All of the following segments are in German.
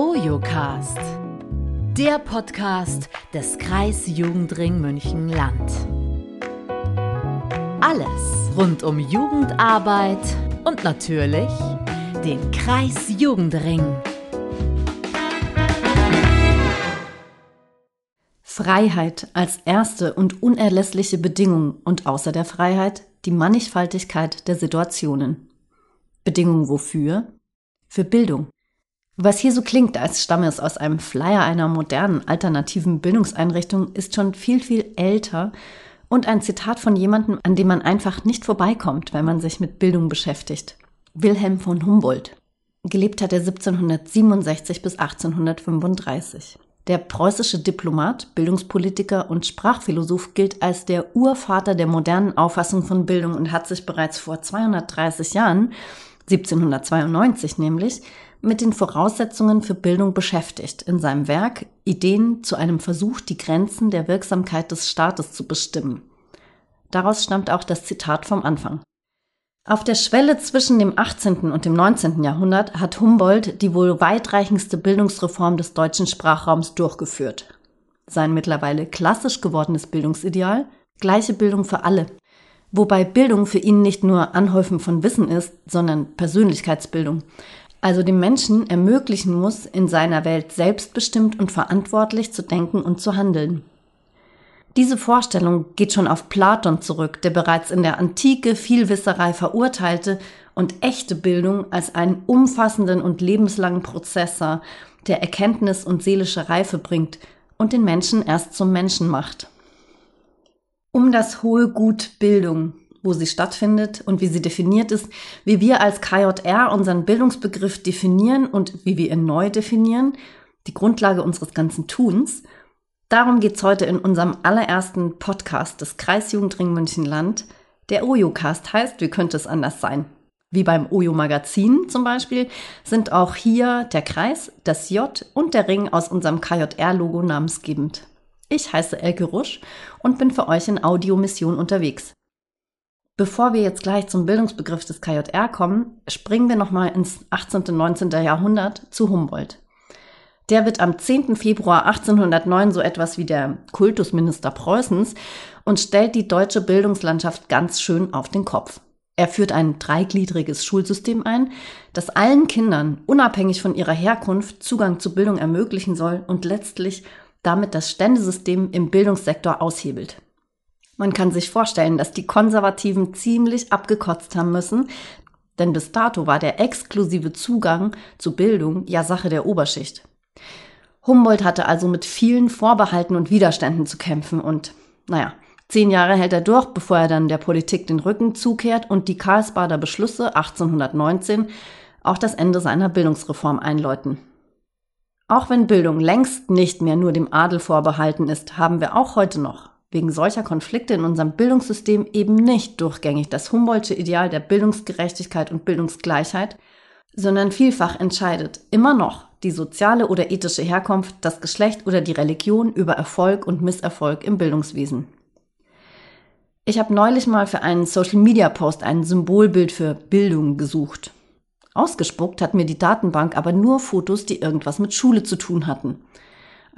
Ojocast, der Podcast des Kreisjugendring München-Land. Alles rund um Jugendarbeit und natürlich den Kreisjugendring. Freiheit als erste und unerlässliche Bedingung und außer der Freiheit die Mannigfaltigkeit der Situationen. Bedingung wofür? Für Bildung. Was hier so klingt, als stamme es aus einem Flyer einer modernen alternativen Bildungseinrichtung, ist schon viel, viel älter und ein Zitat von jemandem, an dem man einfach nicht vorbeikommt, wenn man sich mit Bildung beschäftigt. Wilhelm von Humboldt. Gelebt hat er 1767 bis 1835. Der preußische Diplomat, Bildungspolitiker und Sprachphilosoph gilt als der Urvater der modernen Auffassung von Bildung und hat sich bereits vor 230 Jahren, 1792 nämlich, mit den Voraussetzungen für Bildung beschäftigt in seinem Werk Ideen zu einem Versuch, die Grenzen der Wirksamkeit des Staates zu bestimmen. Daraus stammt auch das Zitat vom Anfang. Auf der Schwelle zwischen dem 18. und dem 19. Jahrhundert hat Humboldt die wohl weitreichendste Bildungsreform des deutschen Sprachraums durchgeführt. Sein mittlerweile klassisch gewordenes Bildungsideal gleiche Bildung für alle, wobei Bildung für ihn nicht nur Anhäufen von Wissen ist, sondern Persönlichkeitsbildung, also dem Menschen ermöglichen muss, in seiner Welt selbstbestimmt und verantwortlich zu denken und zu handeln. Diese Vorstellung geht schon auf Platon zurück, der bereits in der Antike Vielwisserei verurteilte und echte Bildung als einen umfassenden und lebenslangen Prozessor, der Erkenntnis und seelische Reife bringt und den Menschen erst zum Menschen macht. Um das hohe Gut Bildung wo sie stattfindet und wie sie definiert ist, wie wir als KJR unseren Bildungsbegriff definieren und wie wir ihn neu definieren, die Grundlage unseres ganzen Tuns. Darum geht's heute in unserem allerersten Podcast des Kreisjugendring München-Land. Der Ojo-Cast heißt, wie könnte es anders sein? Wie beim Ojo-Magazin zum Beispiel sind auch hier der Kreis, das J und der Ring aus unserem KJR-Logo namensgebend. Ich heiße Elke Rusch und bin für euch in Audiomission unterwegs. Bevor wir jetzt gleich zum Bildungsbegriff des KJR kommen, springen wir nochmal ins 18. und 19. Jahrhundert zu Humboldt. Der wird am 10. Februar 1809 so etwas wie der Kultusminister Preußens und stellt die deutsche Bildungslandschaft ganz schön auf den Kopf. Er führt ein dreigliedriges Schulsystem ein, das allen Kindern, unabhängig von ihrer Herkunft, Zugang zu Bildung ermöglichen soll und letztlich damit das Ständesystem im Bildungssektor aushebelt. Man kann sich vorstellen, dass die Konservativen ziemlich abgekotzt haben müssen, denn bis dato war der exklusive Zugang zu Bildung ja Sache der Oberschicht. Humboldt hatte also mit vielen Vorbehalten und Widerständen zu kämpfen und, naja, zehn Jahre hält er durch, bevor er dann der Politik den Rücken zukehrt und die Karlsbader Beschlüsse 1819 auch das Ende seiner Bildungsreform einläuten. Auch wenn Bildung längst nicht mehr nur dem Adel vorbehalten ist, haben wir auch heute noch wegen solcher Konflikte in unserem Bildungssystem eben nicht durchgängig das Humboldtsche Ideal der Bildungsgerechtigkeit und Bildungsgleichheit, sondern vielfach entscheidet immer noch die soziale oder ethische Herkunft, das Geschlecht oder die Religion über Erfolg und Misserfolg im Bildungswesen. Ich habe neulich mal für einen Social-Media-Post ein Symbolbild für Bildung gesucht. Ausgespuckt hat mir die Datenbank aber nur Fotos, die irgendwas mit Schule zu tun hatten.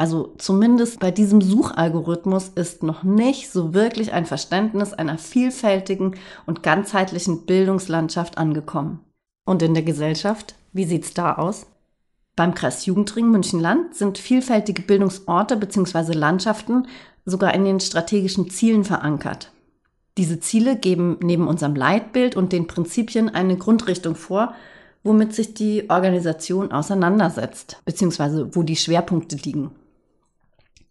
Also zumindest bei diesem Suchalgorithmus ist noch nicht so wirklich ein Verständnis einer vielfältigen und ganzheitlichen Bildungslandschaft angekommen. Und in der Gesellschaft, wie sieht's da aus? Beim Kreis Jugendring München-Land sind vielfältige Bildungsorte bzw. Landschaften sogar in den strategischen Zielen verankert. Diese Ziele geben neben unserem Leitbild und den Prinzipien eine Grundrichtung vor, womit sich die Organisation auseinandersetzt, bzw. wo die Schwerpunkte liegen.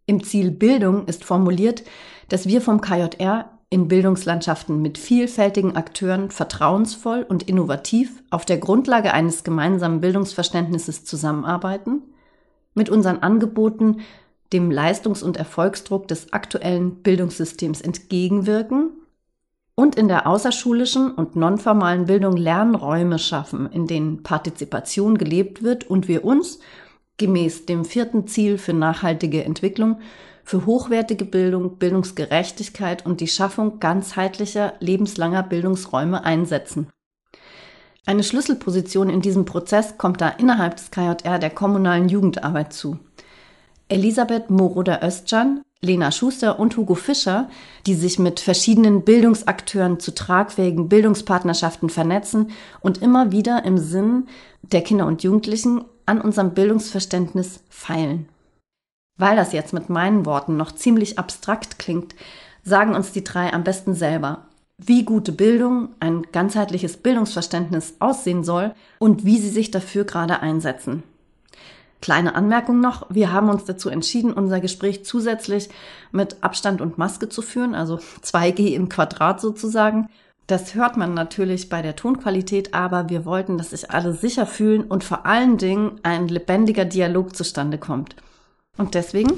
Im Ziel Bildung ist formuliert, dass wir vom KJR in Bildungslandschaften mit vielfältigen Akteuren vertrauensvoll und innovativ auf der Grundlage eines gemeinsamen Bildungsverständnisses zusammenarbeiten, mit unseren Angeboten dem Leistungs- und Erfolgsdruck des aktuellen Bildungssystems entgegenwirken und in der außerschulischen und nonformalen Bildung Lernräume schaffen, in denen Partizipation gelebt wird und wir uns gemäß dem vierten Ziel für nachhaltige Entwicklung für hochwertige Bildung, Bildungsgerechtigkeit und die Schaffung ganzheitlicher lebenslanger Bildungsräume einsetzen. Eine Schlüsselposition in diesem Prozess kommt da innerhalb des KJR der kommunalen Jugendarbeit zu. Elisabeth Moroder-Östjan, Lena Schuster und Hugo Fischer, die sich mit verschiedenen Bildungsakteuren zu tragfähigen Bildungspartnerschaften vernetzen und immer wieder im Sinn der Kinder und Jugendlichen an unserem Bildungsverständnis feilen. Weil das jetzt mit meinen Worten noch ziemlich abstrakt klingt, sagen uns die drei am besten selber, wie gute Bildung, ein ganzheitliches Bildungsverständnis aussehen soll und wie sie sich dafür gerade einsetzen. Kleine Anmerkung noch, wir haben uns dazu entschieden, unser Gespräch zusätzlich mit Abstand und Maske zu führen, also 2G im Quadrat sozusagen. Das hört man natürlich bei der Tonqualität, aber wir wollten, dass sich alle sicher fühlen und vor allen Dingen ein lebendiger Dialog zustande kommt. Und deswegen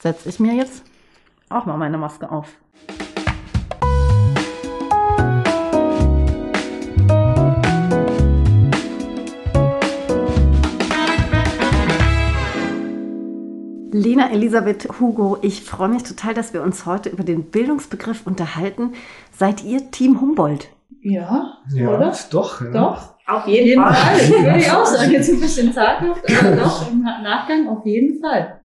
setze ich mir jetzt auch mal meine Maske auf. Lena, Elisabeth, Hugo, ich freue mich total, dass wir uns heute über den Bildungsbegriff unterhalten. Seid ihr Team Humboldt? Ja, ja oder? Doch, ja. Doch, auf jeden, jeden Fall. Fall. Würde ich auch sagen, jetzt ein bisschen zaghaft, aber doch, im Nachgang auf jeden Fall.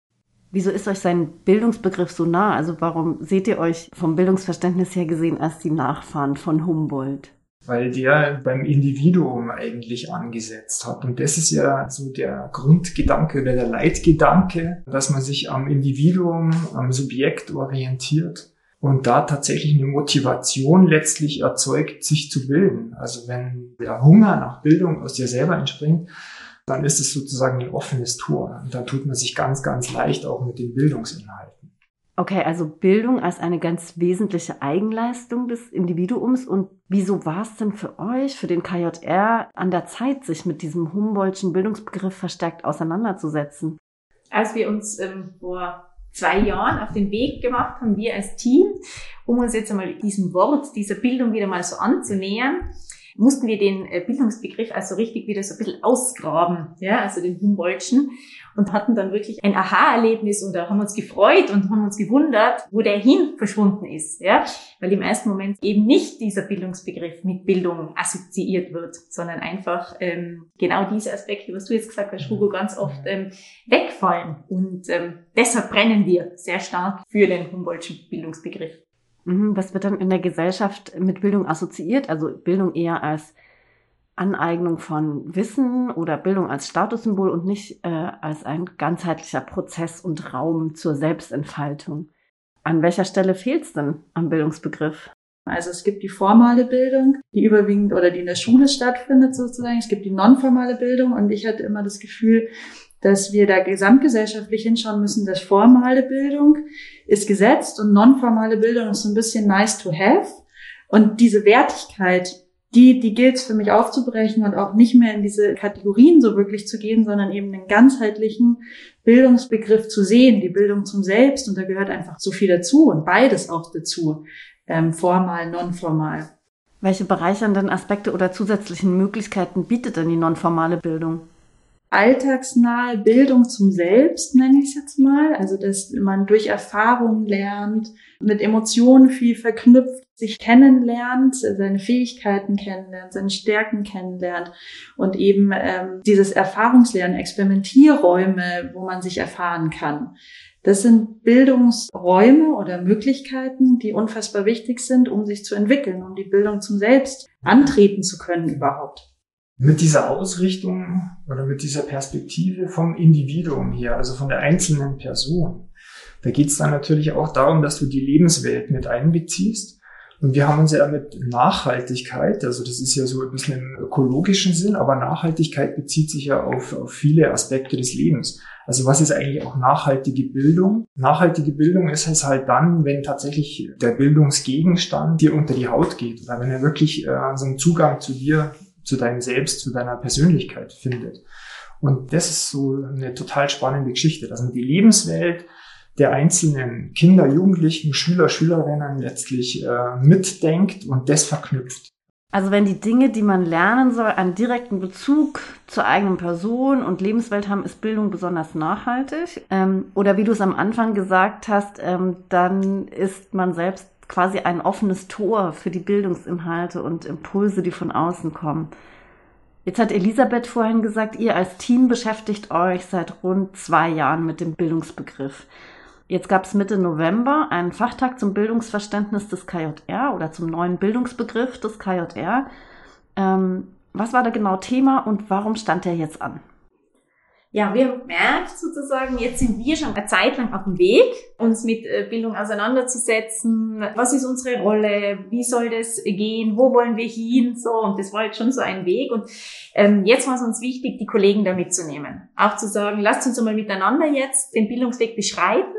Wieso ist euch sein Bildungsbegriff so nah? Also warum seht ihr euch vom Bildungsverständnis her gesehen als die Nachfahren von Humboldt? weil der beim Individuum eigentlich angesetzt hat. Und das ist ja so der Grundgedanke oder der Leitgedanke, dass man sich am Individuum, am Subjekt orientiert und da tatsächlich eine Motivation letztlich erzeugt, sich zu bilden. Also wenn der Hunger nach Bildung aus dir selber entspringt, dann ist es sozusagen ein offenes Tor. Und dann tut man sich ganz, ganz leicht auch mit den Bildungsinhalten. Okay, also Bildung als eine ganz wesentliche Eigenleistung des Individuums. Und wieso war es denn für euch, für den KJR, an der Zeit, sich mit diesem Humboldtschen Bildungsbegriff verstärkt auseinanderzusetzen? Als wir uns ähm, vor zwei Jahren auf den Weg gemacht haben, wir als Team, um uns jetzt einmal diesem Wort, dieser Bildung wieder mal so anzunähern, mussten wir den äh, Bildungsbegriff also richtig wieder so ein bisschen ausgraben, ja, also den Humboldtschen und hatten dann wirklich ein Aha-Erlebnis oder haben uns gefreut und haben uns gewundert, wo der hin verschwunden ist, ja, weil im ersten Moment eben nicht dieser Bildungsbegriff mit Bildung assoziiert wird, sondern einfach ähm, genau diese Aspekte, was du jetzt gesagt hast, Hugo, ganz oft ähm, wegfallen und ähm, deshalb brennen wir sehr stark für den Humboldtschen Bildungsbegriff. Mhm, was wird dann in der Gesellschaft mit Bildung assoziiert? Also Bildung eher als Aneignung von Wissen oder Bildung als Statussymbol und nicht äh, als ein ganzheitlicher Prozess und Raum zur Selbstentfaltung. An welcher Stelle fehlt es denn am Bildungsbegriff? Also es gibt die formale Bildung, die überwiegend oder die in der Schule stattfindet sozusagen. Es gibt die nonformale Bildung und ich hatte immer das Gefühl, dass wir da gesamtgesellschaftlich hinschauen müssen, dass formale Bildung ist gesetzt und nonformale Bildung ist so ein bisschen nice to have. Und diese Wertigkeit, die, die gilt es für mich aufzubrechen und auch nicht mehr in diese Kategorien so wirklich zu gehen, sondern eben einen ganzheitlichen Bildungsbegriff zu sehen, die Bildung zum Selbst. Und da gehört einfach so viel dazu und beides auch dazu, ähm, formal, nonformal. Welche bereichernden Aspekte oder zusätzlichen Möglichkeiten bietet denn die nonformale Bildung? Alltagsnahe Bildung zum Selbst, nenne ich es jetzt mal. Also, dass man durch Erfahrung lernt, mit Emotionen viel verknüpft, sich kennenlernt, seine Fähigkeiten kennenlernt, seine Stärken kennenlernt und eben ähm, dieses Erfahrungslernen, Experimentierräume, wo man sich erfahren kann. Das sind Bildungsräume oder Möglichkeiten, die unfassbar wichtig sind, um sich zu entwickeln, um die Bildung zum Selbst antreten zu können überhaupt mit dieser Ausrichtung oder mit dieser Perspektive vom Individuum her, also von der einzelnen Person, da geht es dann natürlich auch darum, dass du die Lebenswelt mit einbeziehst. Und wir haben uns ja mit Nachhaltigkeit, also das ist ja so ein bisschen im ökologischen Sinn, aber Nachhaltigkeit bezieht sich ja auf, auf viele Aspekte des Lebens. Also was ist eigentlich auch nachhaltige Bildung? Nachhaltige Bildung ist es halt dann, wenn tatsächlich der Bildungsgegenstand dir unter die Haut geht oder wenn er wirklich äh, so einen Zugang zu dir zu deinem Selbst, zu deiner Persönlichkeit findet. Und das ist so eine total spannende Geschichte, dass man die Lebenswelt der einzelnen Kinder, Jugendlichen, Schüler, Schülerinnen letztlich äh, mitdenkt und das verknüpft. Also wenn die Dinge, die man lernen soll, einen direkten Bezug zur eigenen Person und Lebenswelt haben, ist Bildung besonders nachhaltig. Ähm, oder wie du es am Anfang gesagt hast, ähm, dann ist man selbst quasi ein offenes Tor für die Bildungsinhalte und Impulse, die von außen kommen. Jetzt hat Elisabeth vorhin gesagt, ihr als Team beschäftigt euch seit rund zwei Jahren mit dem Bildungsbegriff. Jetzt gab es Mitte November einen Fachtag zum Bildungsverständnis des KJR oder zum neuen Bildungsbegriff des KJR. Ähm, was war da genau Thema und warum stand der jetzt an? Ja, wir haben gemerkt sozusagen, jetzt sind wir schon eine Zeit lang auf dem Weg, uns mit äh, Bildung auseinanderzusetzen. Was ist unsere Rolle? Wie soll das gehen? Wo wollen wir hin? So, und das war jetzt schon so ein Weg. Und ähm, jetzt war es uns wichtig, die Kollegen da mitzunehmen. Auch zu sagen, lasst uns mal miteinander jetzt den Bildungsweg beschreiten.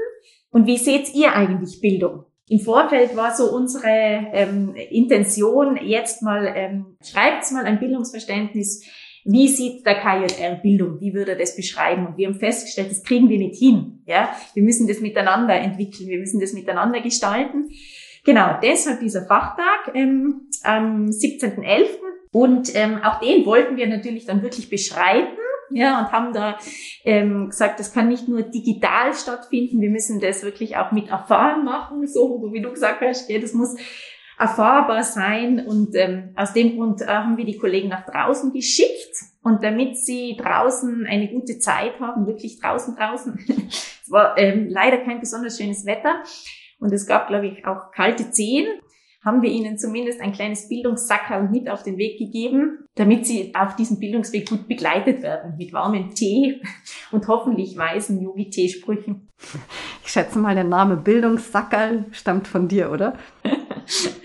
Und wie seht ihr eigentlich Bildung? Im Vorfeld war so unsere ähm, Intention, jetzt mal, ähm, schreibt mal ein Bildungsverständnis wie sieht der KJR Bildung? Wie würde er das beschreiben? Und wir haben festgestellt, das kriegen wir nicht hin. Ja, wir müssen das miteinander entwickeln. Wir müssen das miteinander gestalten. Genau, deshalb dieser Fachtag ähm, am 17.11. Und ähm, auch den wollten wir natürlich dann wirklich beschreiten. Ja, und haben da ähm, gesagt, das kann nicht nur digital stattfinden, wir müssen das wirklich auch mit Erfahren machen, so wie du gesagt hast, ja, das muss erfahrbar sein. Und ähm, aus dem Grund äh, haben wir die Kollegen nach draußen geschickt. Und damit sie draußen eine gute Zeit haben, wirklich draußen, draußen, es war ähm, leider kein besonders schönes Wetter. Und es gab, glaube ich, auch kalte Zehen haben wir ihnen zumindest ein kleines Bildungssackerl mit auf den Weg gegeben, damit sie auf diesem Bildungsweg gut begleitet werden mit warmem Tee und hoffentlich weisen Yogi-Tee-Sprüchen. Ich schätze mal, der Name Bildungssackerl stammt von dir, oder?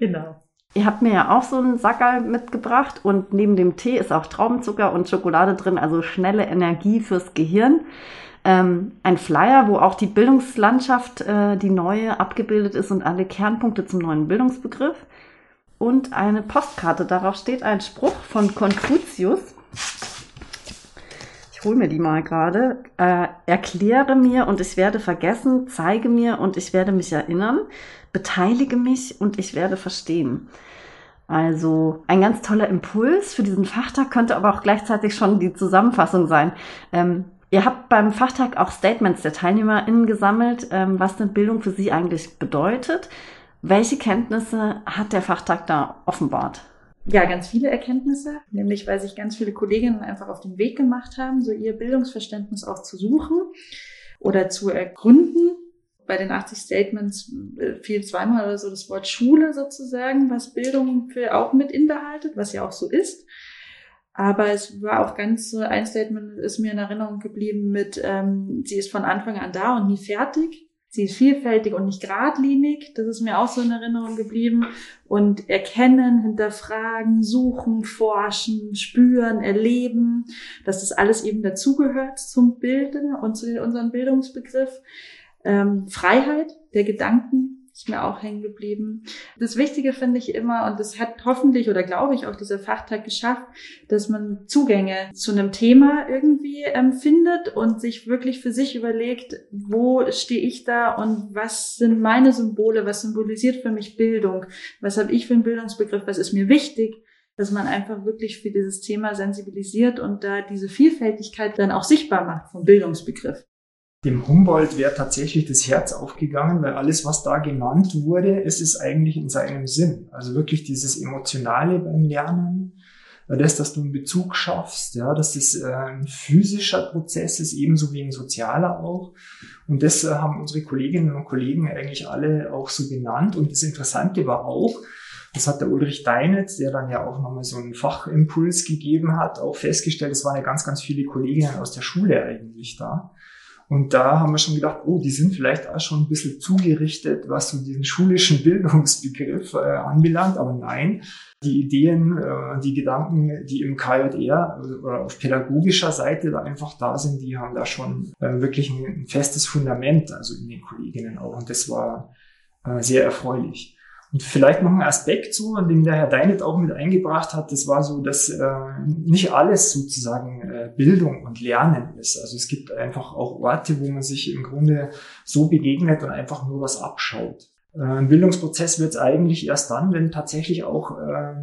genau. Ihr habt mir ja auch so einen Sackerl mitgebracht und neben dem Tee ist auch Traubenzucker und Schokolade drin, also schnelle Energie fürs Gehirn. Ähm, ein Flyer, wo auch die Bildungslandschaft, äh, die neue, abgebildet ist und alle Kernpunkte zum neuen Bildungsbegriff. Und eine Postkarte, darauf steht ein Spruch von Konfuzius. Ich hole mir die mal gerade. Äh, erkläre mir und ich werde vergessen, zeige mir und ich werde mich erinnern beteilige mich und ich werde verstehen. Also ein ganz toller Impuls für diesen Fachtag könnte aber auch gleichzeitig schon die Zusammenfassung sein. Ähm, ihr habt beim Fachtag auch Statements der TeilnehmerInnen gesammelt, ähm, was denn Bildung für sie eigentlich bedeutet. Welche Kenntnisse hat der Fachtag da offenbart? Ja, ganz viele Erkenntnisse, nämlich weil sich ganz viele Kolleginnen einfach auf den Weg gemacht haben, so ihr Bildungsverständnis auch zu suchen oder zu ergründen bei den 80 Statements äh, fiel zweimal oder so das Wort Schule sozusagen, was Bildung für auch mit inbehaltet, was ja auch so ist. Aber es war auch ganz so, ein Statement ist mir in Erinnerung geblieben mit, ähm, sie ist von Anfang an da und nie fertig. Sie ist vielfältig und nicht geradlinig. Das ist mir auch so in Erinnerung geblieben. Und erkennen, hinterfragen, suchen, forschen, spüren, erleben, dass das alles eben dazugehört zum Bilden und zu unserem Bildungsbegriff. Ähm, Freiheit der Gedanken ist mir auch hängen geblieben. Das Wichtige finde ich immer, und das hat hoffentlich oder glaube ich auch dieser Fachtag geschafft, dass man Zugänge zu einem Thema irgendwie ähm, findet und sich wirklich für sich überlegt, wo stehe ich da und was sind meine Symbole, was symbolisiert für mich Bildung, was habe ich für einen Bildungsbegriff, was ist mir wichtig dass man einfach wirklich für dieses Thema sensibilisiert und da diese Vielfältigkeit dann auch sichtbar macht vom Bildungsbegriff. Dem Humboldt wäre tatsächlich das Herz aufgegangen, weil alles, was da genannt wurde, es ist eigentlich in seinem Sinn. Also wirklich dieses Emotionale beim Lernen, das, dass du einen Bezug schaffst, ja, dass das äh, ein physischer Prozess ist, ebenso wie ein sozialer auch. Und das äh, haben unsere Kolleginnen und Kollegen eigentlich alle auch so genannt. Und das Interessante war auch, das hat der Ulrich Deinitz, der dann ja auch nochmal so einen Fachimpuls gegeben hat, auch festgestellt, es waren ja ganz, ganz viele Kolleginnen aus der Schule eigentlich da. Und da haben wir schon gedacht, oh, die sind vielleicht auch schon ein bisschen zugerichtet, was so diesen schulischen Bildungsbegriff äh, anbelangt. Aber nein, die Ideen, äh, die Gedanken, die im KJR oder auf pädagogischer Seite da einfach da sind, die haben da schon äh, wirklich ein, ein, festes Fundament, also in den Kolleginnen auch. Und das war äh, sehr erfreulich. Und vielleicht noch ein Aspekt so, an dem der Herr Deinet auch mit eingebracht hat, das war so, dass äh, nicht alles sozusagen äh, Bildung und Lernen ist. Also es gibt einfach auch Orte, wo man sich im Grunde so begegnet und einfach nur was abschaut. Äh, ein Bildungsprozess wird es eigentlich erst dann, wenn tatsächlich auch äh,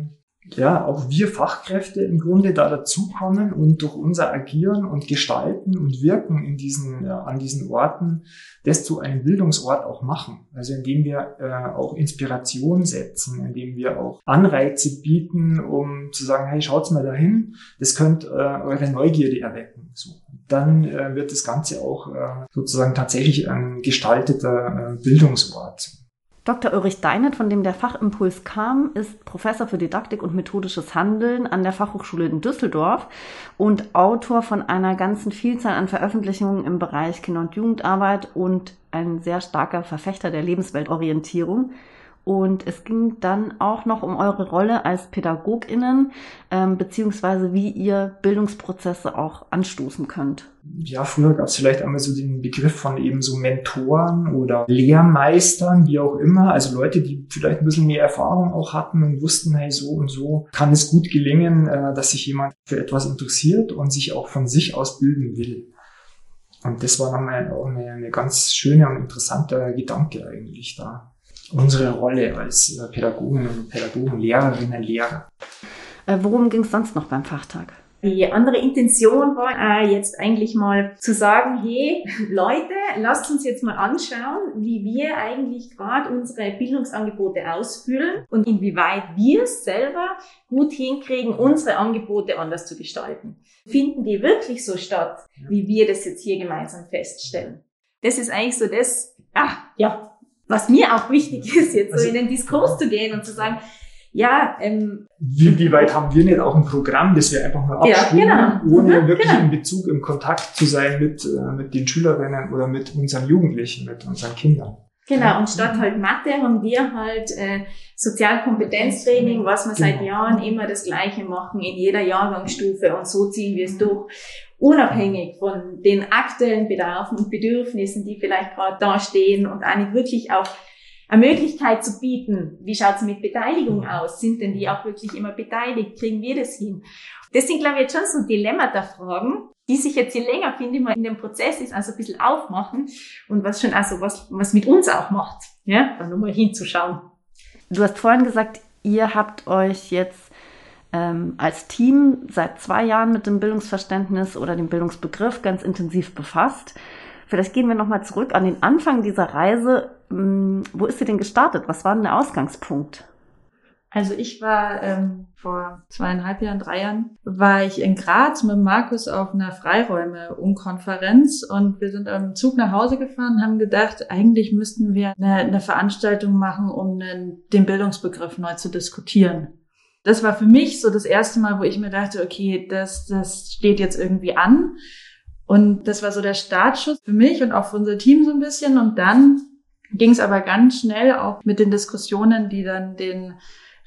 ja, auch wir Fachkräfte im Grunde da dazukommen und durch unser Agieren und Gestalten und Wirken in diesen, ja, an diesen Orten das zu einem Bildungsort auch machen. Also indem wir äh, auch Inspiration setzen, indem wir auch Anreize bieten, um zu sagen, hey, schaut's mal dahin, das könnte äh, eure Neugierde erwecken. So. Dann äh, wird das Ganze auch äh, sozusagen tatsächlich ein gestalteter äh, Bildungsort. Dr. Ulrich Deinert, von dem der Fachimpuls kam, ist Professor für Didaktik und methodisches Handeln an der Fachhochschule in Düsseldorf und Autor von einer ganzen Vielzahl an Veröffentlichungen im Bereich Kinder- und Jugendarbeit und ein sehr starker Verfechter der Lebensweltorientierung. Und es ging dann auch noch um eure Rolle als PädagogInnen, ähm, beziehungsweise wie ihr Bildungsprozesse auch anstoßen könnt. Ja, früher gab es vielleicht einmal so den Begriff von eben so Mentoren oder Lehrmeistern, wie auch immer. Also Leute, die vielleicht ein bisschen mehr Erfahrung auch hatten und wussten, hey, so und so kann es gut gelingen, äh, dass sich jemand für etwas interessiert und sich auch von sich aus bilden will. Und das war nochmal auch eine, eine ganz schöne und interessante Gedanke eigentlich da unsere Rolle als äh, Pädagogen und Pädagogen, Lehrerinnen, Lehrer. Äh, worum ging es sonst noch beim Fachtag? Die andere Intention war äh, jetzt eigentlich mal zu sagen, hey Leute, lasst uns jetzt mal anschauen, wie wir eigentlich gerade unsere Bildungsangebote ausfüllen und inwieweit wir es selber gut hinkriegen, unsere Angebote anders zu gestalten. Finden die wirklich so statt, wie wir das jetzt hier gemeinsam feststellen? Das ist eigentlich so das, ah, ja, was mir auch wichtig ist, jetzt also, so in den Diskurs zu gehen und zu sagen, ja, ähm, wie, wie weit haben wir nicht auch ein Programm, das wir einfach nur abstimmen, ja, genau. ohne mhm, wirklich genau. in Bezug, im Kontakt zu sein mit, äh, mit den Schülerinnen oder mit unseren Jugendlichen, mit unseren Kindern. Genau, und statt halt Mathe haben wir halt äh, Sozialkompetenztraining, was wir seit genau. Jahren immer das Gleiche machen in jeder Jahrgangsstufe und so ziehen wir es durch unabhängig von den aktuellen Bedarfen und Bedürfnissen, die vielleicht gerade da stehen und eigentlich wirklich auch eine Möglichkeit zu bieten. Wie schaut's mit Beteiligung aus? Sind denn die auch wirklich immer beteiligt? Kriegen wir das hin? Das sind, glaube ich, jetzt schon so Dilemmata-Fragen, die sich jetzt je länger, finde ich mal, in dem Prozess ist, also ein bisschen aufmachen und was schon also was, was mit uns auch macht, ja, da nochmal hinzuschauen. Du hast vorhin gesagt, ihr habt euch jetzt ähm, als Team seit zwei Jahren mit dem Bildungsverständnis oder dem Bildungsbegriff ganz intensiv befasst. Vielleicht gehen wir nochmal zurück an den Anfang dieser Reise. Hm, wo ist sie denn gestartet? Was war denn der Ausgangspunkt? Also ich war ähm, vor zweieinhalb Jahren, drei Jahren, war ich in Graz mit Markus auf einer Freiräume-Umkonferenz und wir sind am Zug nach Hause gefahren, haben gedacht, eigentlich müssten wir eine, eine Veranstaltung machen, um einen, den Bildungsbegriff neu zu diskutieren das war für mich so das erste Mal, wo ich mir dachte, okay, das, das steht jetzt irgendwie an. Und das war so der Startschuss für mich und auch für unser Team so ein bisschen. Und dann ging es aber ganz schnell auch mit den Diskussionen, die dann den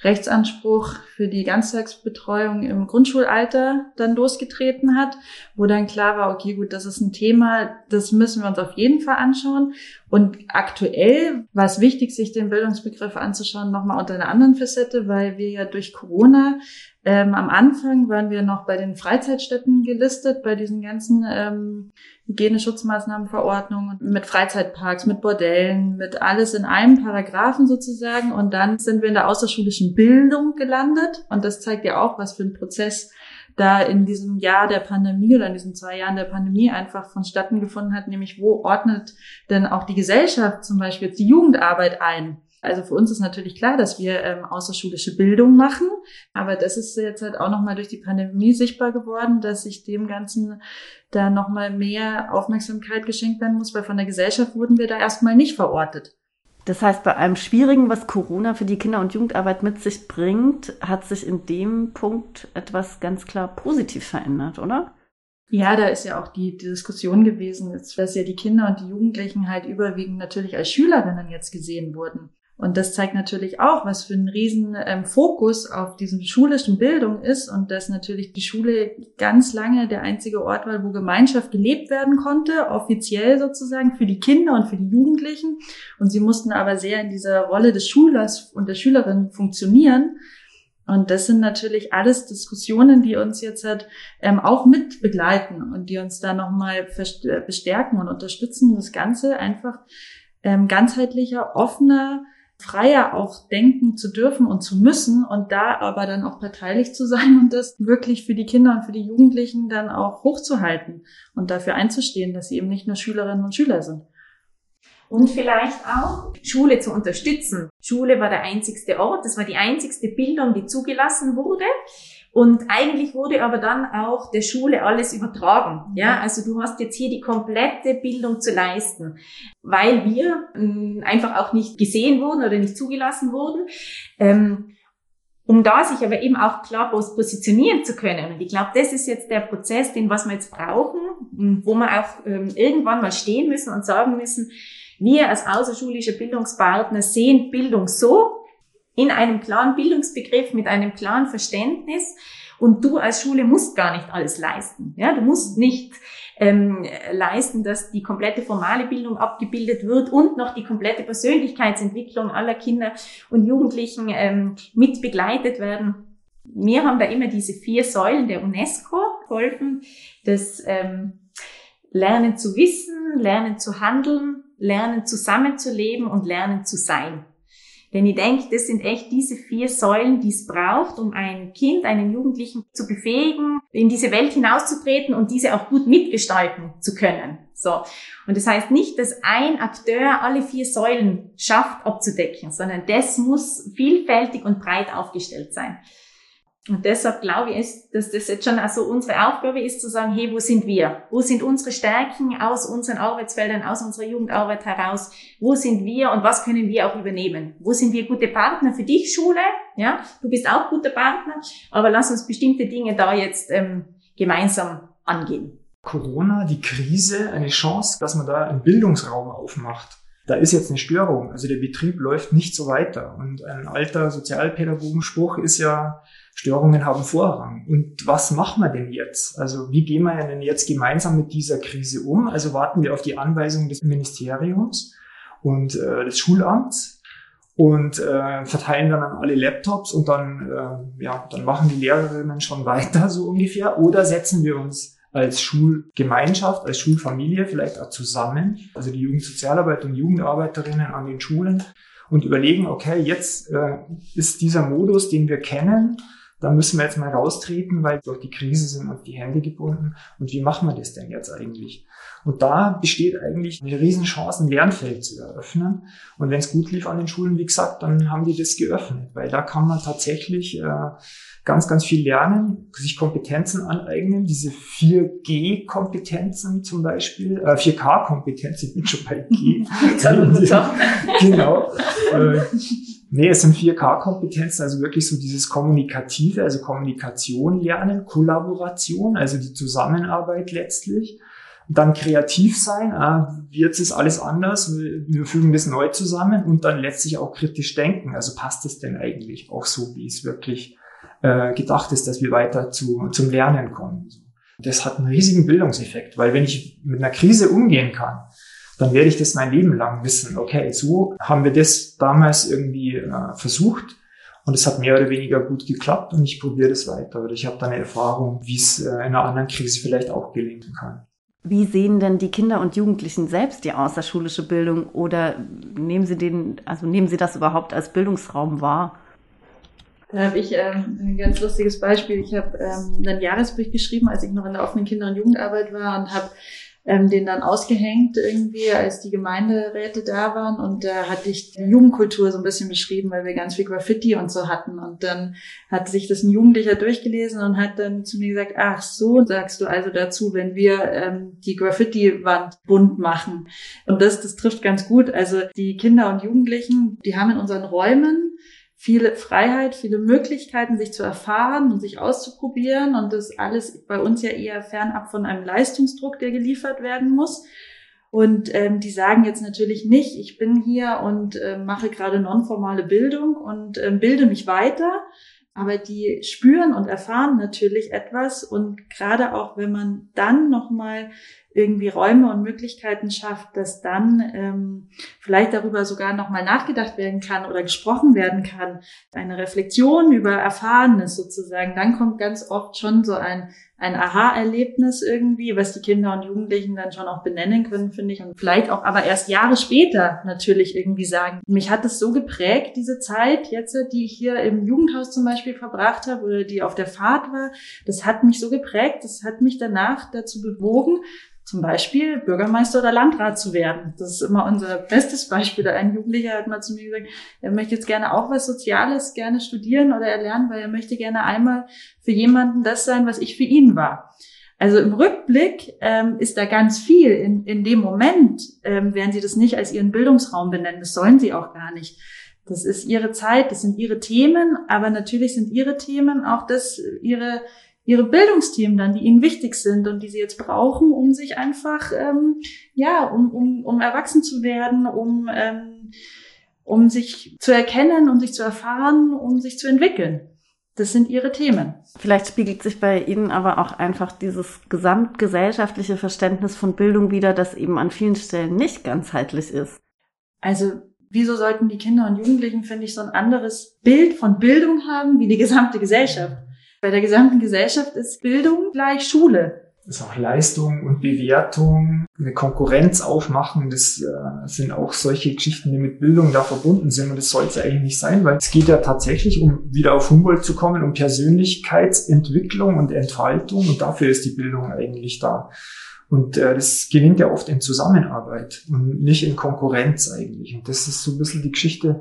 Rechtsanspruch für die Ganztagsbetreuung im Grundschulalter dann losgetreten hat, wo dann klar war, okay, gut, das ist ein Thema, das müssen wir uns auf jeden Fall anschauen. Und aktuell war es wichtig, sich den Bildungsbegriff anzuschauen, nochmal unter einer anderen Facette, weil wir ja durch Corona ähm, am Anfang waren wir noch bei den Freizeitstätten gelistet, bei diesen ganzen ähm, Hygieneschutzmaßnahmenverordnungen mit Freizeitparks, mit Bordellen, mit alles in einem Paragraphen sozusagen. Und dann sind wir in der außerschulischen Bildung gelandet. Und das zeigt ja auch, was für ein Prozess da in diesem Jahr der Pandemie oder in diesen zwei Jahren der Pandemie einfach vonstatten gefunden hat, nämlich wo ordnet denn auch die Gesellschaft zum Beispiel jetzt die Jugendarbeit ein? Also für uns ist natürlich klar, dass wir ähm, außerschulische Bildung machen, aber das ist jetzt halt auch nochmal durch die Pandemie sichtbar geworden, dass sich dem Ganzen da nochmal mehr Aufmerksamkeit geschenkt werden muss, weil von der Gesellschaft wurden wir da erstmal nicht verortet. Das heißt, bei allem Schwierigen, was Corona für die Kinder- und Jugendarbeit mit sich bringt, hat sich in dem Punkt etwas ganz klar positiv verändert, oder? Ja, da ist ja auch die, die Diskussion gewesen, dass ja die Kinder und die Jugendlichen halt überwiegend natürlich als Schülerinnen jetzt gesehen wurden. Und das zeigt natürlich auch, was für ein riesen ähm, Fokus auf diesen schulischen Bildung ist und dass natürlich die Schule ganz lange der einzige Ort war, wo Gemeinschaft gelebt werden konnte, offiziell sozusagen für die Kinder und für die Jugendlichen. Und sie mussten aber sehr in dieser Rolle des Schülers und der Schülerin funktionieren. Und das sind natürlich alles Diskussionen, die uns jetzt halt, ähm, auch mit begleiten und die uns da nochmal bestärken und unterstützen, das Ganze einfach ähm, ganzheitlicher, offener, freier auch denken zu dürfen und zu müssen und da aber dann auch parteilich zu sein und das wirklich für die Kinder und für die Jugendlichen dann auch hochzuhalten und dafür einzustehen, dass sie eben nicht nur Schülerinnen und Schüler sind. Und vielleicht auch Schule zu unterstützen. Schule war der einzigste Ort, das war die einzigste Bildung, die zugelassen wurde. Und eigentlich wurde aber dann auch der Schule alles übertragen. Ja, also du hast jetzt hier die komplette Bildung zu leisten, weil wir ähm, einfach auch nicht gesehen wurden oder nicht zugelassen wurden. Ähm, um da sich aber eben auch klar positionieren zu können. Und ich glaube, das ist jetzt der Prozess, den was wir jetzt brauchen, wo wir auch ähm, irgendwann mal stehen müssen und sagen müssen, wir als außerschulische Bildungspartner sehen Bildung so, in einem klaren Bildungsbegriff, mit einem klaren Verständnis. Und du als Schule musst gar nicht alles leisten. Ja, du musst nicht ähm, leisten, dass die komplette formale Bildung abgebildet wird und noch die komplette Persönlichkeitsentwicklung aller Kinder und Jugendlichen ähm, mit begleitet werden. Wir haben da immer diese vier Säulen der UNESCO geholfen, das ähm, Lernen zu wissen, Lernen zu handeln, Lernen zusammenzuleben und Lernen zu sein. Denn ich denke, das sind echt diese vier Säulen, die es braucht, um ein Kind, einen Jugendlichen zu befähigen, in diese Welt hinauszutreten und diese auch gut mitgestalten zu können. So. Und das heißt nicht, dass ein Akteur alle vier Säulen schafft abzudecken, sondern das muss vielfältig und breit aufgestellt sein. Und deshalb glaube ich, dass das jetzt schon also unsere Aufgabe ist, zu sagen, hey, wo sind wir? Wo sind unsere Stärken aus unseren Arbeitsfeldern, aus unserer Jugendarbeit heraus? Wo sind wir und was können wir auch übernehmen? Wo sind wir gute Partner für dich, Schule? Ja, du bist auch guter Partner, aber lass uns bestimmte Dinge da jetzt ähm, gemeinsam angehen. Corona, die Krise, eine Chance, dass man da einen Bildungsraum aufmacht da ist jetzt eine Störung. Also der Betrieb läuft nicht so weiter. Und ein alter Sozialpädagogenspruch ist ja, Störungen haben Vorrang. Und was machen wir denn jetzt? Also wie gehen wir denn jetzt gemeinsam mit dieser Krise um? Also warten wir auf die Anweisung des Ministeriums und äh, des Schulamts und äh, verteilen dann an alle Laptops und dann, äh, ja, dann machen die Lehrerinnen schon weiter so ungefähr. Oder setzen wir uns als Schulgemeinschaft, als Schulfamilie vielleicht auch zusammen, also die Jugendsozialarbeit und Jugendarbeiterinnen an den Schulen und überlegen, okay, jetzt äh, ist dieser Modus, den wir kennen, da müssen wir jetzt mal raustreten, weil durch die Krise sind uns die Hände gebunden. Und wie machen wir das denn jetzt eigentlich? Und da besteht eigentlich eine Riesenchance, ein Lernfeld zu eröffnen. Und wenn es gut lief an den Schulen, wie gesagt, dann haben die das geöffnet, weil da kann man tatsächlich äh, ganz, ganz viel lernen, sich Kompetenzen aneignen, diese 4G-Kompetenzen zum Beispiel, äh, 4K-Kompetenzen, ich bin schon bei G. genau. Äh, nee, es sind 4K-Kompetenzen, also wirklich so dieses Kommunikative, also Kommunikation lernen, Kollaboration, also die Zusammenarbeit letztlich dann kreativ sein, ah, jetzt ist alles anders, wir fügen das neu zusammen und dann letztlich auch kritisch denken. Also passt es denn eigentlich auch so, wie es wirklich äh, gedacht ist, dass wir weiter zu, zum Lernen kommen. Das hat einen riesigen Bildungseffekt, weil wenn ich mit einer Krise umgehen kann, dann werde ich das mein Leben lang wissen. Okay, so haben wir das damals irgendwie äh, versucht und es hat mehr oder weniger gut geklappt und ich probiere das weiter. Oder ich habe da eine Erfahrung, wie es äh, in einer anderen Krise vielleicht auch gelingen kann. Wie sehen denn die Kinder und Jugendlichen selbst die außerschulische Bildung oder nehmen sie den, also nehmen sie das überhaupt als Bildungsraum wahr? Da habe ich ähm, ein ganz lustiges Beispiel. Ich habe ähm, einen Jahresbericht geschrieben, als ich noch in der offenen Kinder- und Jugendarbeit war und habe ähm, den dann ausgehängt irgendwie, als die Gemeinderäte da waren. Und da hatte ich die Jugendkultur so ein bisschen beschrieben, weil wir ganz viel Graffiti und so hatten. Und dann hat sich das ein Jugendlicher durchgelesen und hat dann zu mir gesagt, ach so, sagst du also dazu, wenn wir ähm, die Graffiti-Wand bunt machen. Und das, das trifft ganz gut. Also die Kinder und Jugendlichen, die haben in unseren Räumen viele Freiheit, viele Möglichkeiten, sich zu erfahren und sich auszuprobieren. Und das alles bei uns ja eher fernab von einem Leistungsdruck, der geliefert werden muss. Und ähm, die sagen jetzt natürlich nicht, ich bin hier und äh, mache gerade nonformale Bildung und äh, bilde mich weiter. Aber die spüren und erfahren natürlich etwas. Und gerade auch, wenn man dann nochmal irgendwie Räume und Möglichkeiten schafft, dass dann ähm, vielleicht darüber sogar nochmal nachgedacht werden kann oder gesprochen werden kann, eine Reflexion über Erfahrenes sozusagen, dann kommt ganz oft schon so ein, ein Aha-Erlebnis irgendwie, was die Kinder und Jugendlichen dann schon auch benennen können, finde ich. Und vielleicht auch aber erst Jahre später natürlich irgendwie sagen, mich hat es so geprägt, diese Zeit jetzt, die ich hier im Jugendhaus zum Beispiel verbracht habe oder die auf der Fahrt war. Das hat mich so geprägt, das hat mich danach dazu bewogen, zum Beispiel Bürgermeister oder Landrat zu werden. Das ist immer unser bestes Beispiel. Ein Jugendlicher hat mal zu mir gesagt, er möchte jetzt gerne auch was Soziales gerne studieren oder erlernen, weil er möchte gerne einmal für jemanden das sein, was ich für ihn war. Also im Rückblick ähm, ist da ganz viel. In, in dem Moment ähm, werden sie das nicht als ihren Bildungsraum benennen. Das sollen sie auch gar nicht. Das ist ihre Zeit, das sind ihre Themen, aber natürlich sind ihre Themen auch das, ihre, ihre Bildungsthemen dann, die ihnen wichtig sind und die sie jetzt brauchen, um sich einfach, ähm, ja, um, um, um erwachsen zu werden, um, ähm, um sich zu erkennen, um sich zu erfahren, um sich zu entwickeln. Das sind ihre Themen. Vielleicht spiegelt sich bei Ihnen aber auch einfach dieses gesamtgesellschaftliche Verständnis von Bildung wieder, das eben an vielen Stellen nicht ganzheitlich ist. Also wieso sollten die Kinder und Jugendlichen, finde ich, so ein anderes Bild von Bildung haben wie die gesamte Gesellschaft? Bei der gesamten Gesellschaft ist Bildung gleich Schule. Ist auch Leistung und Bewertung, eine Konkurrenz aufmachen. Das äh, sind auch solche Geschichten, die mit Bildung da verbunden sind. Und das soll es eigentlich nicht sein, weil es geht ja tatsächlich, um wieder auf Humboldt zu kommen, um Persönlichkeitsentwicklung und Entfaltung. Und dafür ist die Bildung eigentlich da. Und äh, das gelingt ja oft in Zusammenarbeit und nicht in Konkurrenz eigentlich. Und das ist so ein bisschen die Geschichte,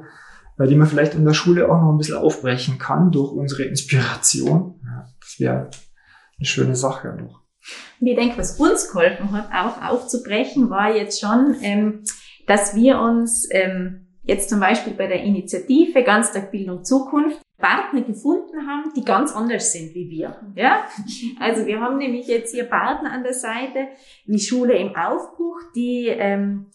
die man vielleicht in der Schule auch noch ein bisschen aufbrechen kann durch unsere Inspiration. Ja, das wäre eine schöne Sache noch. Und ich denke, was uns geholfen hat, auch aufzubrechen, war jetzt schon, ähm, dass wir uns ähm, jetzt zum Beispiel bei der Initiative Ganztagbildung Zukunft Partner gefunden haben, die ganz anders sind wie wir. Ja? Also wir haben nämlich jetzt hier Partner an der Seite, wie Schule im Aufbruch, die ähm,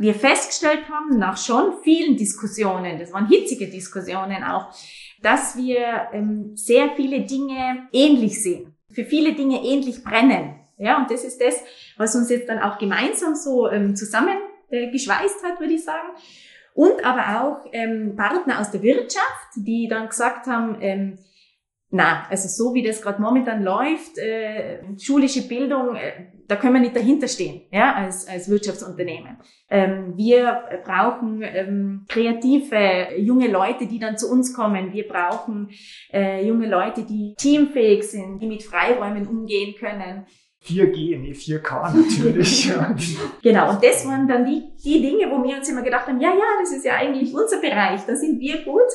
wir festgestellt haben, nach schon vielen Diskussionen, das waren hitzige Diskussionen auch, dass wir ähm, sehr viele Dinge ähnlich sehen, für viele Dinge ähnlich brennen. Ja, und das ist das, was uns jetzt dann auch gemeinsam so ähm, zusammengeschweißt äh, hat, würde ich sagen. Und aber auch ähm, Partner aus der Wirtschaft, die dann gesagt haben, ähm, na, also so wie das gerade momentan läuft, äh, schulische Bildung, äh, da können wir nicht dahinter stehen, ja, als, als Wirtschaftsunternehmen. Ähm, wir brauchen ähm, kreative junge Leute, die dann zu uns kommen. Wir brauchen äh, junge Leute, die teamfähig sind, die mit Freiräumen umgehen können. 4G, nee, 4K natürlich. ja. Genau, und das waren dann die, die Dinge, wo wir uns immer gedacht haben, ja, ja, das ist ja eigentlich unser Bereich, da sind wir gut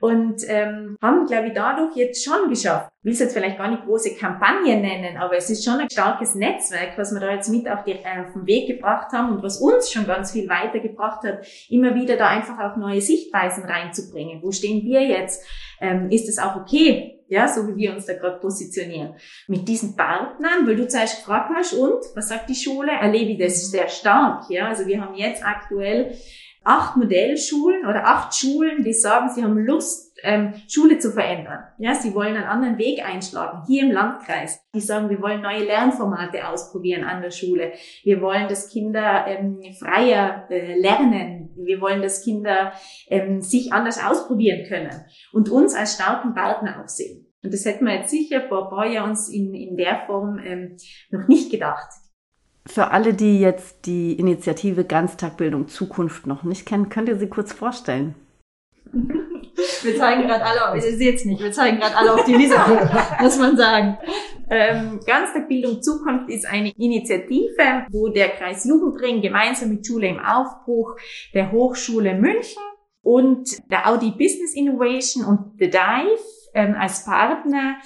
und ähm, haben, glaube ich, dadurch jetzt schon geschafft. Ich will es jetzt vielleicht gar nicht große Kampagne nennen, aber es ist schon ein starkes Netzwerk, was wir da jetzt mit auf, die, auf den Weg gebracht haben und was uns schon ganz viel weitergebracht hat, immer wieder da einfach auch neue Sichtweisen reinzubringen. Wo stehen wir jetzt? Ähm, ist es auch okay, ja, so wie wir uns da gerade positionieren. Mit diesen Partnern, weil du zuerst gefragt hast, und was sagt die Schule, erlebe ich das sehr stark. Ja, also wir haben jetzt aktuell acht Modellschulen oder acht Schulen, die sagen, sie haben Lust, ähm, Schule zu verändern. Ja, sie wollen einen anderen Weg einschlagen, hier im Landkreis. Die sagen, wir wollen neue Lernformate ausprobieren an der Schule. Wir wollen, dass Kinder ähm, freier äh, lernen. Wir wollen, dass Kinder ähm, sich anders ausprobieren können und uns als starken Partner auch sehen. Und das hätten wir jetzt sicher vor ein paar Jahren uns in, in der Form ähm, noch nicht gedacht. Für alle, die jetzt die Initiative Ganztagbildung Zukunft noch nicht kennen, könnt ihr sie kurz vorstellen? Wir zeigen gerade alle, auf, ihr seht es nicht, wir zeigen gerade alle auf die Lisa, muss man sagen. Ähm, Ganztagbildung Zukunft ist eine Initiative, wo der Kreis Jugendring gemeinsam mit Schule im Aufbruch, der Hochschule München und der Audi Business Innovation und The Dive ähm, als Partner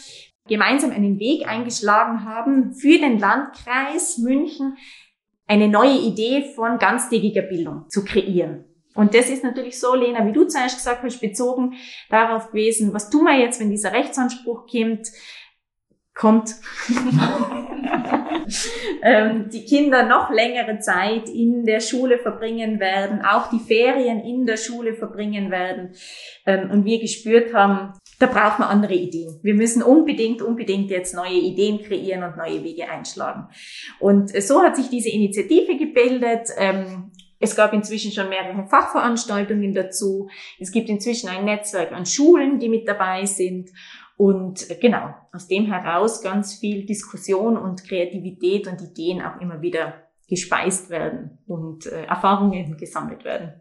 gemeinsam einen Weg eingeschlagen haben für den Landkreis München, eine neue Idee von ganztägiger Bildung zu kreieren. Und das ist natürlich so, Lena, wie du zuerst gesagt hast, bezogen darauf gewesen, was tun wir jetzt, wenn dieser Rechtsanspruch kommt, kommt, ähm, die Kinder noch längere Zeit in der Schule verbringen werden, auch die Ferien in der Schule verbringen werden. Ähm, und wir gespürt haben, da braucht man andere Ideen. Wir müssen unbedingt, unbedingt jetzt neue Ideen kreieren und neue Wege einschlagen. Und so hat sich diese Initiative gebildet. Ähm, es gab inzwischen schon mehrere Fachveranstaltungen dazu. Es gibt inzwischen ein Netzwerk an Schulen, die mit dabei sind. Und äh, genau, aus dem heraus ganz viel Diskussion und Kreativität und Ideen auch immer wieder gespeist werden und äh, Erfahrungen gesammelt werden.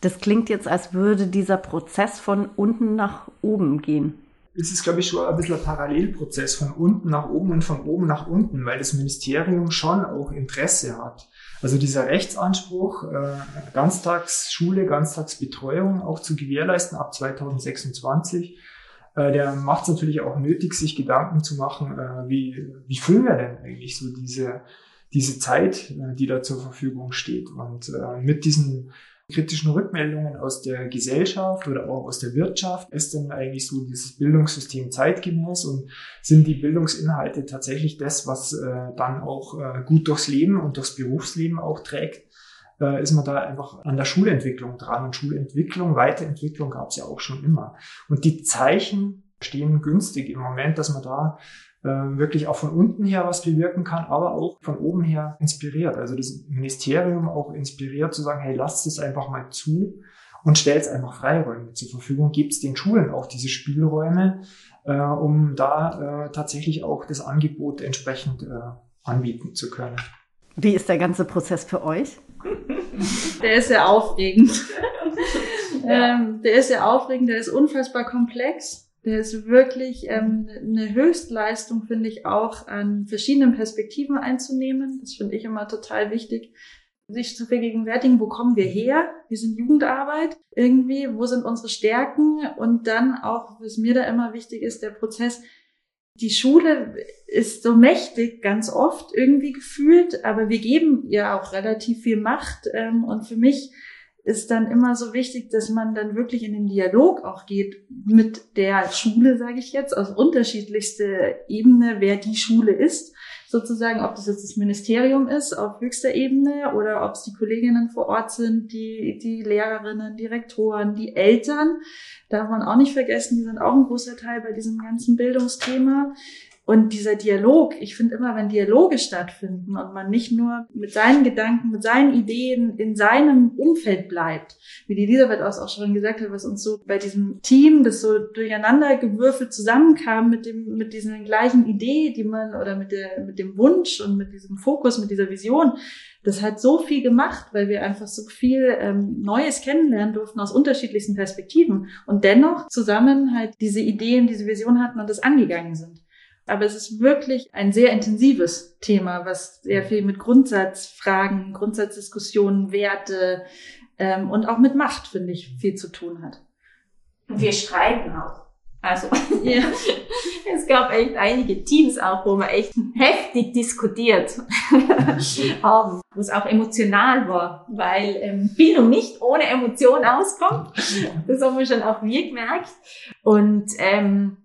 Das klingt jetzt, als würde dieser Prozess von unten nach oben gehen. Es ist, glaube ich, schon ein bisschen ein Parallelprozess von unten nach oben und von oben nach unten, weil das Ministerium schon auch Interesse hat. Also dieser Rechtsanspruch, äh, Ganztagsschule, Ganztagsbetreuung auch zu gewährleisten ab 2026, äh, der macht es natürlich auch nötig, sich Gedanken zu machen, äh, wie, wie füllen wir denn eigentlich so diese, diese Zeit, die da zur Verfügung steht. Und mit diesen kritischen Rückmeldungen aus der Gesellschaft oder auch aus der Wirtschaft ist denn eigentlich so dieses Bildungssystem zeitgemäß und sind die Bildungsinhalte tatsächlich das, was äh, dann auch äh, gut durchs Leben und durchs Berufsleben auch trägt, äh, ist man da einfach an der Schulentwicklung dran. Und Schulentwicklung, Weiterentwicklung gab es ja auch schon immer. Und die Zeichen stehen günstig im Moment, dass man da wirklich auch von unten her was bewirken kann, aber auch von oben her inspiriert. Also das Ministerium auch inspiriert zu sagen, hey, lasst es einfach mal zu und stellt einfach Freiräume zur Verfügung, gibt es den Schulen auch diese Spielräume, äh, um da äh, tatsächlich auch das Angebot entsprechend äh, anbieten zu können. Wie ist der ganze Prozess für euch? Der ist sehr aufregend. ähm, der ist sehr aufregend, der ist unfassbar komplex. Der ist wirklich ähm, eine Höchstleistung, finde ich, auch an verschiedenen Perspektiven einzunehmen. Das finde ich immer total wichtig, sich zu vergegenwärtigen, wo kommen wir her? Wir sind Jugendarbeit irgendwie, wo sind unsere Stärken? Und dann auch, was mir da immer wichtig ist, der Prozess, die Schule ist so mächtig, ganz oft irgendwie gefühlt, aber wir geben ihr auch relativ viel Macht. Ähm, und für mich ist dann immer so wichtig, dass man dann wirklich in den Dialog auch geht mit der Schule, sage ich jetzt, aus unterschiedlichste Ebene, wer die Schule ist, sozusagen, ob das jetzt das Ministerium ist auf höchster Ebene oder ob es die Kolleginnen vor Ort sind, die, die Lehrerinnen, Direktoren, die Eltern, darf man auch nicht vergessen, die sind auch ein großer Teil bei diesem ganzen Bildungsthema. Und dieser Dialog, ich finde immer, wenn Dialoge stattfinden und man nicht nur mit seinen Gedanken, mit seinen Ideen in seinem Umfeld bleibt, wie die Elisabeth auch schon gesagt hat, was uns so bei diesem Team, das so durcheinander gewürfelt zusammenkam mit dem, mit diesen gleichen Ideen, die man, oder mit der, mit dem Wunsch und mit diesem Fokus, mit dieser Vision, das hat so viel gemacht, weil wir einfach so viel ähm, Neues kennenlernen durften aus unterschiedlichsten Perspektiven und dennoch zusammen halt diese Ideen, diese Vision hatten und das angegangen sind. Aber es ist wirklich ein sehr intensives Thema, was sehr viel mit Grundsatzfragen, Grundsatzdiskussionen, Werte ähm, und auch mit Macht, finde ich, viel zu tun hat. Und wir streiten auch. Also ja. es gab echt einige Teams auch, wo wir echt heftig diskutiert haben, wo es auch emotional war, weil ähm, Bildung nicht ohne Emotion auskommt. Das haben wir schon auch wir gemerkt. Und ähm,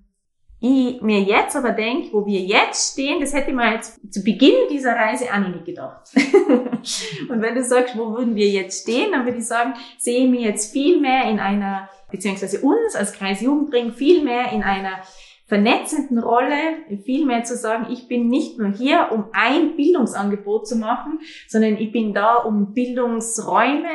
ich mir jetzt aber denke, wo wir jetzt stehen, das hätte man jetzt zu Beginn dieser Reise auch nicht gedacht. und wenn du sagst, wo würden wir jetzt stehen, dann würde ich sagen, sehe ich mich jetzt viel mehr in einer, beziehungsweise uns als Kreis Jugendring viel mehr in einer vernetzenden Rolle, viel mehr zu sagen, ich bin nicht nur hier, um ein Bildungsangebot zu machen, sondern ich bin da, um Bildungsräume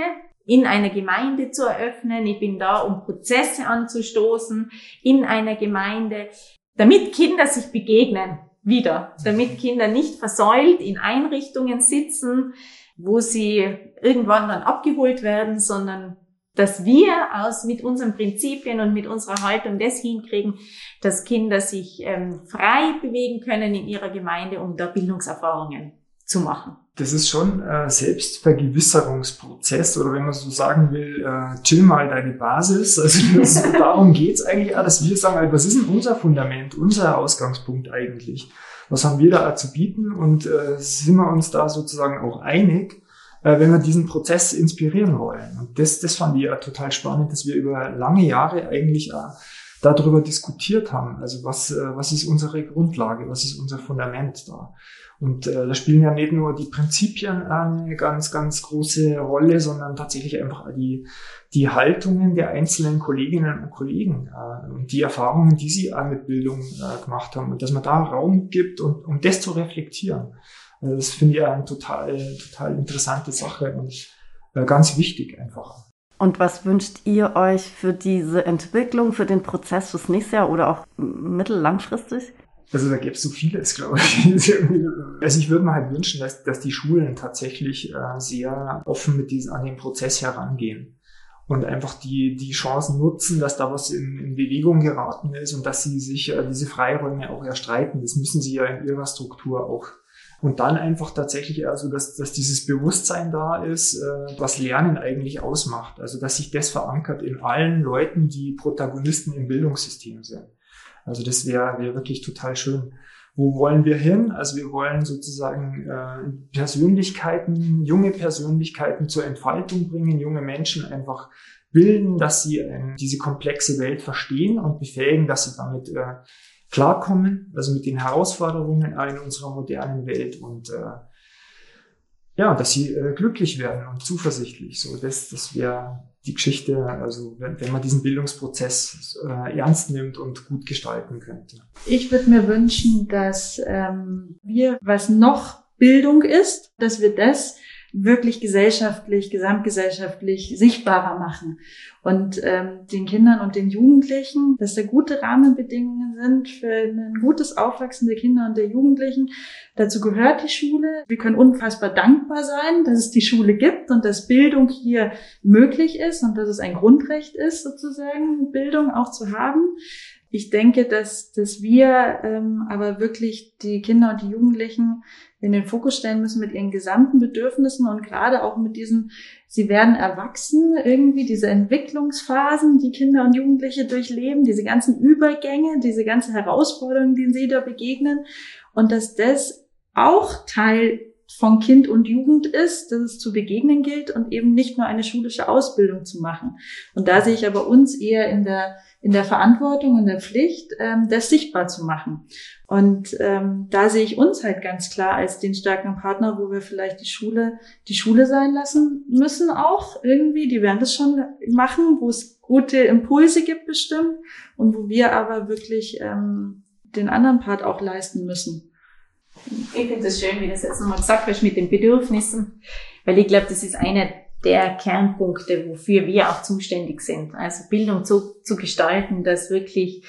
in einer Gemeinde zu eröffnen. Ich bin da, um Prozesse anzustoßen in einer Gemeinde, damit Kinder sich begegnen wieder, damit Kinder nicht versäult in Einrichtungen sitzen, wo sie irgendwann dann abgeholt werden, sondern dass wir aus mit unseren Prinzipien und mit unserer Haltung das hinkriegen, dass Kinder sich ähm, frei bewegen können in ihrer Gemeinde, um da Bildungserfahrungen zu machen das ist schon äh, Selbstvergewisserungsprozess oder wenn man so sagen will, äh, chill mal deine Basis. Also das, darum geht's eigentlich auch, dass wir sagen, also, was ist denn unser Fundament, unser Ausgangspunkt eigentlich? Was haben wir da zu bieten und äh, sind wir uns da sozusagen auch einig, äh, wenn wir diesen Prozess inspirieren wollen? Und das, das fand ich ja total spannend, dass wir über lange Jahre eigentlich äh, darüber diskutiert haben. Also was, äh, was ist unsere Grundlage, was ist unser Fundament da? Und äh, da spielen ja nicht nur die Prinzipien eine ganz, ganz große Rolle, sondern tatsächlich einfach die, die Haltungen der einzelnen Kolleginnen und Kollegen äh, und die Erfahrungen, die sie auch mit Bildung äh, gemacht haben und dass man da Raum gibt, und, um das zu reflektieren. Also das finde ich eine total, total interessante Sache und äh, ganz wichtig einfach. Und was wünscht ihr euch für diese Entwicklung, für den Prozess fürs nächste Jahr oder auch mittellangfristig? Also da gäbe es so vieles, glaube ich. Also ich würde mir halt wünschen, dass, dass die Schulen tatsächlich äh, sehr offen mit diesem, an den Prozess herangehen und einfach die, die Chancen nutzen, dass da was in, in Bewegung geraten ist und dass sie sich äh, diese Freiräume auch erstreiten. Das müssen sie ja in ihrer Struktur auch. Und dann einfach tatsächlich, also dass, dass dieses Bewusstsein da ist, äh, was Lernen eigentlich ausmacht. Also dass sich das verankert in allen Leuten, die Protagonisten im Bildungssystem sind. Also das wäre wär wirklich total schön. Wo wollen wir hin? Also wir wollen sozusagen äh, Persönlichkeiten, junge Persönlichkeiten zur Entfaltung bringen, junge Menschen einfach bilden, dass sie äh, diese komplexe Welt verstehen und befähigen, dass sie damit äh, klarkommen, also mit den Herausforderungen in unserer modernen Welt und äh, ja, dass sie äh, glücklich werden und zuversichtlich. So, das, das wäre die Geschichte, also wenn, man diesen Bildungsprozess äh, ernst nimmt und gut gestalten könnte. Ich würde mir wünschen, dass ähm, wir, was noch Bildung ist, dass wir das wirklich gesellschaftlich, gesamtgesellschaftlich sichtbarer machen und ähm, den Kindern und den Jugendlichen, dass da gute Rahmenbedingungen sind für ein gutes Aufwachsen der Kinder und der Jugendlichen. Dazu gehört die Schule. Wir können unfassbar dankbar sein, dass es die Schule gibt und dass Bildung hier möglich ist und dass es ein Grundrecht ist, sozusagen Bildung auch zu haben. Ich denke, dass, dass wir ähm, aber wirklich die Kinder und die Jugendlichen in den Fokus stellen müssen mit ihren gesamten Bedürfnissen und gerade auch mit diesen, sie werden erwachsen, irgendwie diese Entwicklungsphasen, die Kinder und Jugendliche durchleben, diese ganzen Übergänge, diese ganzen Herausforderungen, denen sie da begegnen. Und dass das auch Teil von Kind und Jugend ist, dass es zu begegnen gilt und eben nicht nur eine schulische Ausbildung zu machen. Und da sehe ich aber uns eher in der in der Verantwortung und der Pflicht, ähm, das sichtbar zu machen. Und ähm, da sehe ich uns halt ganz klar als den starken Partner, wo wir vielleicht die Schule, die Schule sein lassen müssen auch irgendwie. Die werden das schon machen, wo es gute Impulse gibt bestimmt und wo wir aber wirklich ähm, den anderen Part auch leisten müssen. Ich finde es schön, wie das jetzt nochmal gesagt wird mit den Bedürfnissen, weil ich glaube, das ist eine der Kernpunkte, wofür wir auch zuständig sind. Also Bildung zu, zu gestalten, dass wirklich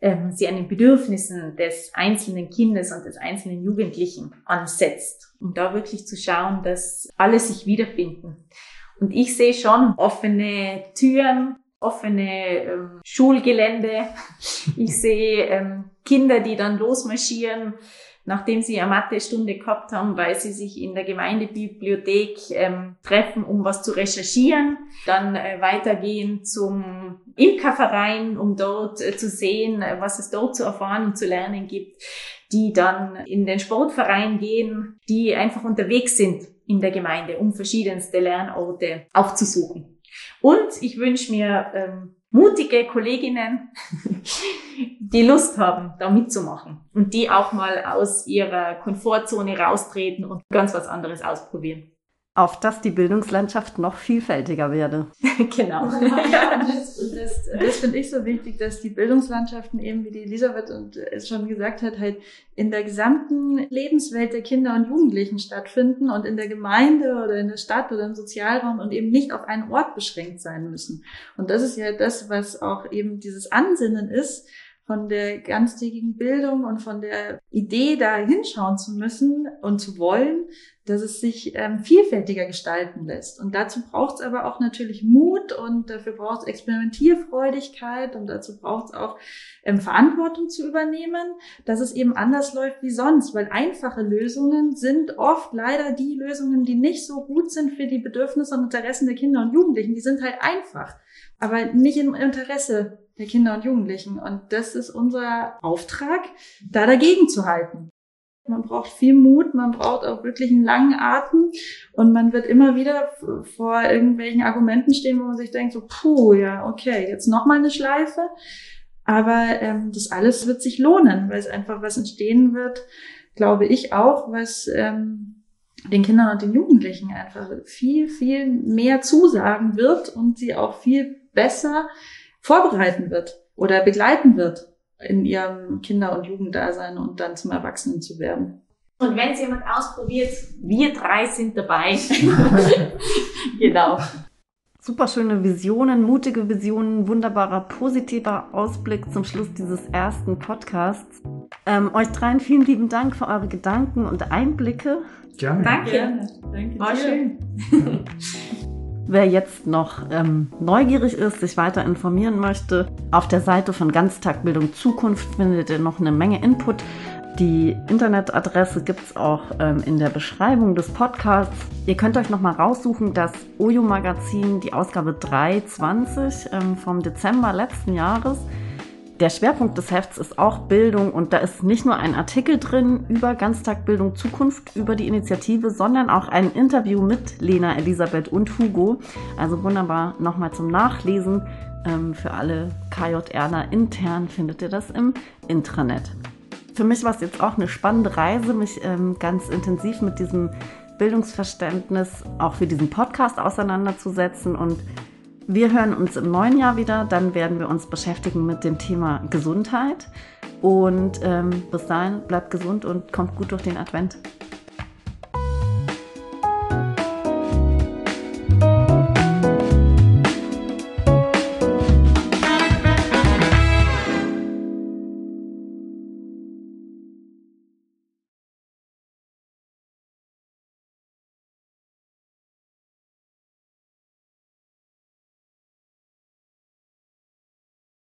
ähm, sie an den Bedürfnissen des einzelnen Kindes und des einzelnen Jugendlichen ansetzt, um da wirklich zu schauen, dass alle sich wiederfinden. Und ich sehe schon offene Türen, offene ähm, Schulgelände. Ich sehe ähm, Kinder, die dann losmarschieren nachdem sie eine Mathe-Stunde gehabt haben, weil sie sich in der Gemeindebibliothek ähm, treffen, um was zu recherchieren, dann äh, weitergehen zum Imkerverein, um dort äh, zu sehen, äh, was es dort zu erfahren und zu lernen gibt, die dann in den Sportverein gehen, die einfach unterwegs sind in der Gemeinde, um verschiedenste Lernorte aufzusuchen. Und ich wünsche mir ähm, mutige Kolleginnen, die Lust haben, da mitzumachen und die auch mal aus ihrer Komfortzone raustreten und ganz was anderes ausprobieren auf dass die Bildungslandschaft noch vielfältiger werde. genau. Ja, das, das, das finde ich so wichtig, dass die Bildungslandschaften eben, wie die Elisabeth es schon gesagt hat, halt in der gesamten Lebenswelt der Kinder und Jugendlichen stattfinden und in der Gemeinde oder in der Stadt oder im Sozialraum und eben nicht auf einen Ort beschränkt sein müssen. Und das ist ja das, was auch eben dieses Ansinnen ist, von der ganztägigen Bildung und von der Idee, da hinschauen zu müssen und zu wollen, dass es sich ähm, vielfältiger gestalten lässt. Und dazu braucht es aber auch natürlich Mut und dafür braucht es Experimentierfreudigkeit und dazu braucht es auch ähm, Verantwortung zu übernehmen, dass es eben anders läuft wie sonst, weil einfache Lösungen sind oft leider die Lösungen, die nicht so gut sind für die Bedürfnisse und Interessen der Kinder und Jugendlichen. Die sind halt einfach, aber nicht im Interesse der Kinder und Jugendlichen. Und das ist unser Auftrag, da dagegen zu halten. Man braucht viel Mut, man braucht auch wirklich einen langen Atem und man wird immer wieder vor irgendwelchen Argumenten stehen, wo man sich denkt, so, puh, ja, okay, jetzt nochmal eine Schleife. Aber ähm, das alles wird sich lohnen, weil es einfach was entstehen wird, glaube ich auch, was ähm, den Kindern und den Jugendlichen einfach viel, viel mehr zusagen wird und sie auch viel besser vorbereiten wird oder begleiten wird in ihrem Kinder- und Jugenddasein und dann zum Erwachsenen zu werden. Und wenn es jemand ausprobiert, wir drei sind dabei. genau. super schöne Visionen, mutige Visionen, wunderbarer positiver Ausblick zum Schluss dieses ersten Podcasts. Ähm, euch dreien vielen lieben Dank für eure Gedanken und Einblicke. Gerne. Danke. Gerne. Danke War dir. schön. Wer jetzt noch ähm, neugierig ist, sich weiter informieren möchte, auf der Seite von Ganztagbildung Zukunft findet ihr noch eine Menge Input. Die Internetadresse gibt's auch ähm, in der Beschreibung des Podcasts. Ihr könnt euch nochmal raussuchen, das Ojo Magazin, die Ausgabe 320 ähm, vom Dezember letzten Jahres. Der Schwerpunkt des Hefts ist auch Bildung und da ist nicht nur ein Artikel drin über Ganztagbildung Zukunft, über die Initiative, sondern auch ein Interview mit Lena, Elisabeth und Hugo. Also wunderbar nochmal zum Nachlesen. Ähm, für alle KJRler intern findet ihr das im Intranet. Für mich war es jetzt auch eine spannende Reise, mich ähm, ganz intensiv mit diesem Bildungsverständnis auch für diesen Podcast auseinanderzusetzen und wir hören uns im neuen Jahr wieder. Dann werden wir uns beschäftigen mit dem Thema Gesundheit. Und ähm, bis dahin bleibt gesund und kommt gut durch den Advent.